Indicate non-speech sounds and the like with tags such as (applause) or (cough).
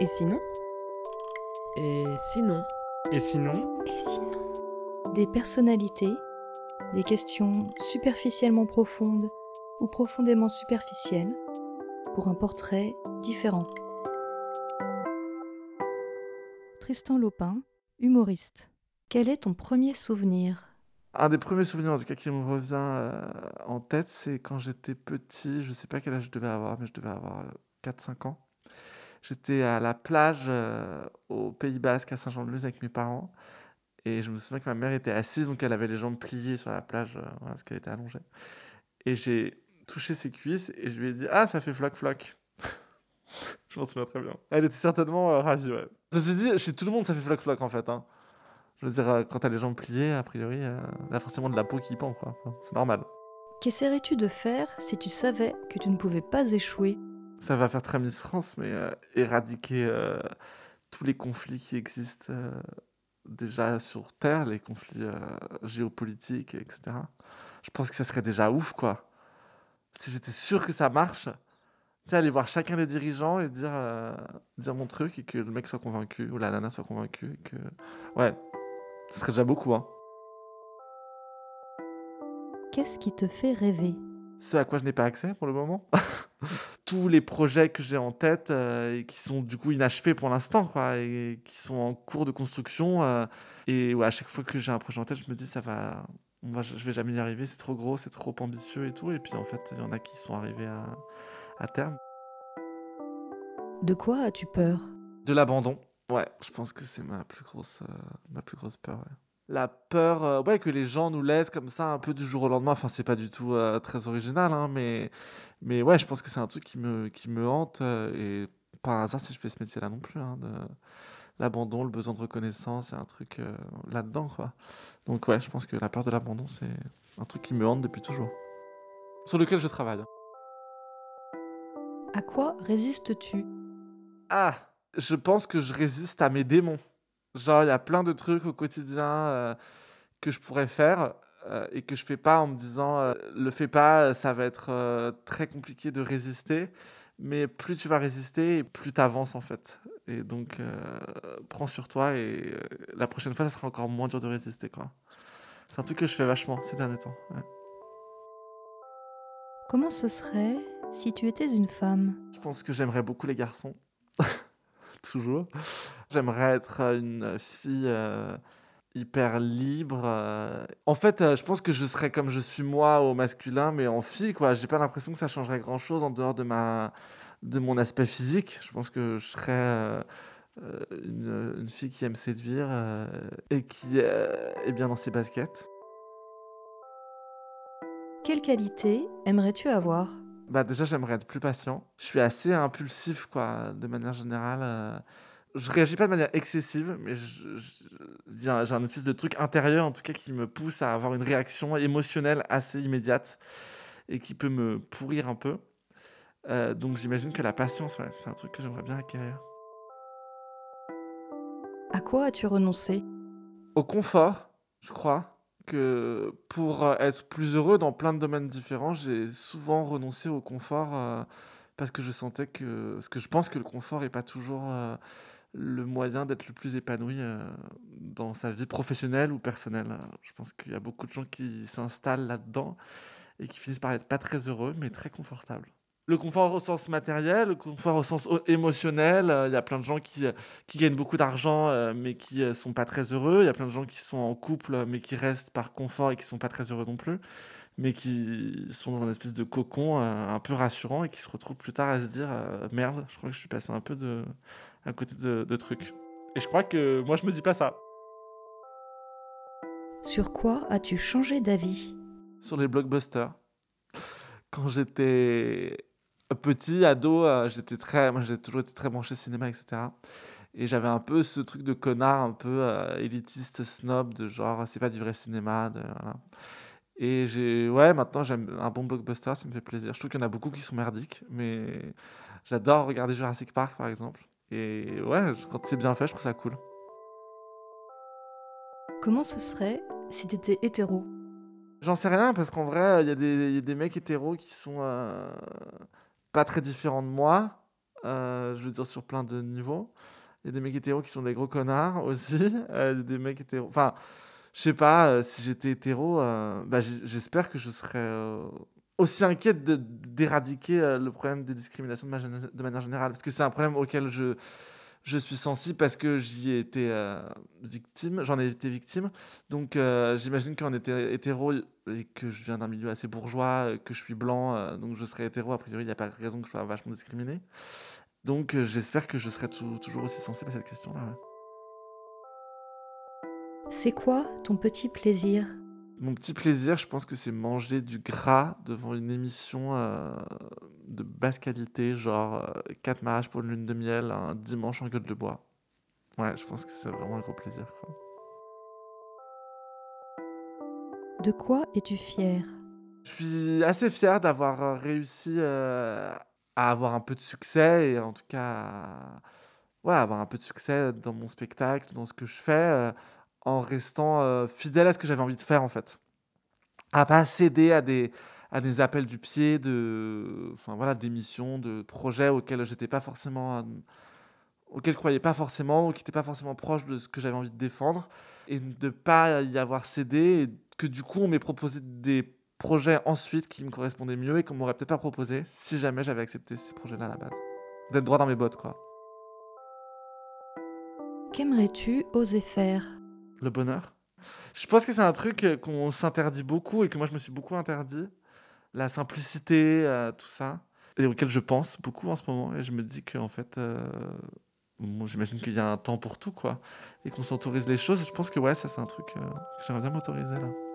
Et sinon Et sinon Et sinon Et sinon Des personnalités, des questions superficiellement profondes ou profondément superficielles pour un portrait différent. Tristan Lopin, humoriste. Quel est ton premier souvenir? Un des premiers souvenirs, en tout cas, qui me revient euh, en tête, c'est quand j'étais petit, je sais pas quel âge je devais avoir, mais je devais avoir 4-5 ans. J'étais à la plage euh, au Pays Basque, à Saint-Jean-de-Luz, avec mes parents. Et je me souviens que ma mère était assise, donc elle avait les jambes pliées sur la plage, euh, parce qu'elle était allongée. Et j'ai touché ses cuisses et je lui ai dit Ah, ça fait floc-floc. (laughs) je m'en souviens très bien. Elle était certainement euh, ravie, ouais. Je me suis dit, chez tout le monde, ça fait floc-floc en fait. hein. Je veux dire, quand t'as les jambes pliées, a priori, a forcément de la peau qui pend, quoi. C'est normal. Qu'essaierais-tu de faire si tu savais que tu ne pouvais pas échouer? Ça va faire très Miss France, mais euh, éradiquer euh, tous les conflits qui existent euh, déjà sur Terre, les conflits géopolitiques, etc. Je pense que ça serait déjà ouf, quoi. Si j'étais sûr que ça marche, tu sais, aller voir chacun des dirigeants et dire, dire mon truc et que le mec soit convaincu ou la nana soit convaincue. Que... Ouais, ce serait déjà beaucoup, hein. Qu'est-ce qui te fait rêver? Ce à quoi je n'ai pas accès pour le moment. (laughs) Tous les projets que j'ai en tête euh, et qui sont du coup inachevés pour l'instant, quoi, et qui sont en cours de construction. euh, et ouais, à chaque fois que j'ai un projet en tête, je me dis ça va, on va, je vais jamais y arriver, c'est trop gros, c'est trop ambitieux et tout. Et puis en fait, il y en a qui sont arrivés à, à terme. De quoi as-tu peur? De l'abandon. Ouais, je pense que c'est ma plus grosse, euh, ma plus grosse peur. ouais. La peur, euh, ouais, que les gens nous laissent comme ça un peu du jour au lendemain. Enfin, c'est pas du tout euh, très original, hein, mais, mais ouais, je pense que c'est un truc qui me, qui me hante euh, et pas un hasard si je fais ce métier-là non plus. hein, de... L'abandon, le besoin de reconnaissance, c'est un truc là-dedans, quoi. Donc ouais, je pense que la peur de l'abandon, c'est un truc qui me hante depuis toujours, sur lequel je travaille. À quoi résistes-tu? Ah, je pense que je résiste à mes démons. Genre, il y a plein de trucs au quotidien euh, que je pourrais faire euh, et que je fais pas en me disant euh, le fais pas, euh, ça va être très compliqué de résister. Mais plus tu vas résister, plus tu avances en fait. Et donc, prends sur toi et la prochaine fois, ça sera encore moins dur de résister. quoi. C'est un truc que je fais vachement ces derniers temps. ouais. Comment ce serait si tu étais une femme? Je pense que j'aimerais beaucoup les garçons. (laughs) Toujours. J'aimerais être euh, une fille euh, hyper libre. euh. En fait, euh, je pense que je serais comme je suis moi au masculin, mais en fille, quoi. J'ai pas l'impression que ça changerait grand-chose en dehors de ma de mon aspect physique. Je pense que je serais euh, euh, une, une fille qui aime séduire euh, et qui euh, est bien dans ses baskets. Quelle qualité aimerais-tu avoir? Bah déjà, j'aimerais être plus patient. Je suis assez impulsif, quoi, de manière générale. euh. Je réagis pas de manière excessive, mais j'ai un, espèce de truc intérieur, en tout cas, qui me pousse à avoir une réaction émotionnelle assez immédiate et qui peut me pourrir un peu. Euh, donc j'imagine que la patience, ouais, c'est un truc que j'aimerais bien acquérir. À quoi as-tu renoncé? Au confort, je crois que pour euh, être plus heureux dans plein de domaines différents, j'ai souvent renoncé au confort euh, parce que je sentais que, parce que je pense que le confort n'est pas toujours euh, le moyen d'être le plus épanoui euh, dans sa vie professionnelle ou personnelle. Je pense qu'il y a beaucoup de gens qui s'installent là-dedans et qui finissent par être pas très heureux, mais très confortables. Le confort au sens matériel, le confort au sens o- émotionnel. euh, Il y a plein de gens qui, euh, qui gagnent beaucoup d'argent, euh, mais qui euh, sont pas très heureux. Il y a plein de gens qui sont en couple, euh, mais qui restent par confort et qui sont pas très heureux non plus, mais qui sont dans un espèce de cocon euh, un peu rassurant et qui se retrouvent plus tard à se dire euh, merde, je crois que je suis passé un peu de, à côté de, de trucs. Et je crois que moi, je me dis pas ça. Sur quoi as-tu changé d'avis? Sur les blockbusters. Quand j'étais petit, ado, euh, j'étais très, moi j'ai toujours été très branché cinéma, etc. Et j'avais un peu ce truc de connard, un peu euh, élitiste, snob, de genre c'est pas du vrai cinéma. De, voilà. Et j'ai, ouais, maintenant j'aime un bon blockbuster, ça me fait plaisir. Je trouve qu'il y en a beaucoup qui sont merdiques, mais j'adore regarder Jurassic Park par exemple. Et ouais, quand c'est bien fait, je trouve ça cool. Comment ce serait si t'étais hétéro? J'en sais rien parce qu'en vrai, il y, a des- il y a des mecs hétéros qui sont euh, pas très différents de moi. euh, je veux dire sur plein de niveaux. Il y a des mecs hétéros qui sont des gros connards (laughs) aussi. Euh, des mecs hétéros. Enfin, je sais pas, euh, si j'étais hétéro, bah, j'espère que je serais aussi inquiète d'éradiquer euh, le problème des discriminations de, ma de manière générale? Parce que c'est un problème auquel je, je suis sensible parce que j'y ai été euh, victime, j'en ai été victime. Donc euh, j'imagine qu'en était hétéro et que je viens d'un milieu assez bourgeois, que je suis blanc, donc je serais hétéro, a priori il n'y a pas de raison que je sois vachement discriminé. Donc j'espère que je serai tou- toujours aussi sensible à cette question-là. C'est quoi ton petit plaisir? Mon petit plaisir, je pense que c'est manger du gras devant une émission euh, de basse qualité, genre 4 mariages pour une lune de miel, un dimanche en gueule de bois. Ouais, je pense que c'est vraiment un gros plaisir. quoi. De quoi es-tu fier Je suis assez fier d'avoir euh, réussi euh, à avoir un peu de succès et en tout cas ouais, avoir un peu de succès dans mon spectacle, dans ce que je fais, euh, en restant euh, fidèle à ce que j'avais envie de faire en fait. À pas céder à des, à des appels du pied, de, enfin voilà, d'émissions, de projets auxquels j'étais pas forcément, euh, auxquels je croyais pas forcément, ou qui n'étaient pas forcément proches de ce que j'avais envie de défendre, et de pas y avoir cédé, et que du coup on m'ait proposé des projets ensuite qui me correspondaient mieux et qu'on m'aurait peut-être pas proposé si jamais j'avais accepté ces projets-là à la base. D'être droit dans mes bottes, quoi. Qu'aimerais-tu oser faire? Le bonheur. Je pense que c'est un truc euh, qu'on s'interdit beaucoup et que moi je me suis beaucoup interdit. La simplicité, euh, tout ça. Et auquel je pense beaucoup en ce moment. Et je me dis qu'en fait, euh, j'imagine qu'il y a un temps pour tout, quoi. Et qu'on s'autorise les choses. Je pense que ouais, ça c'est un truc que j'aimerais bien m'autoriser là.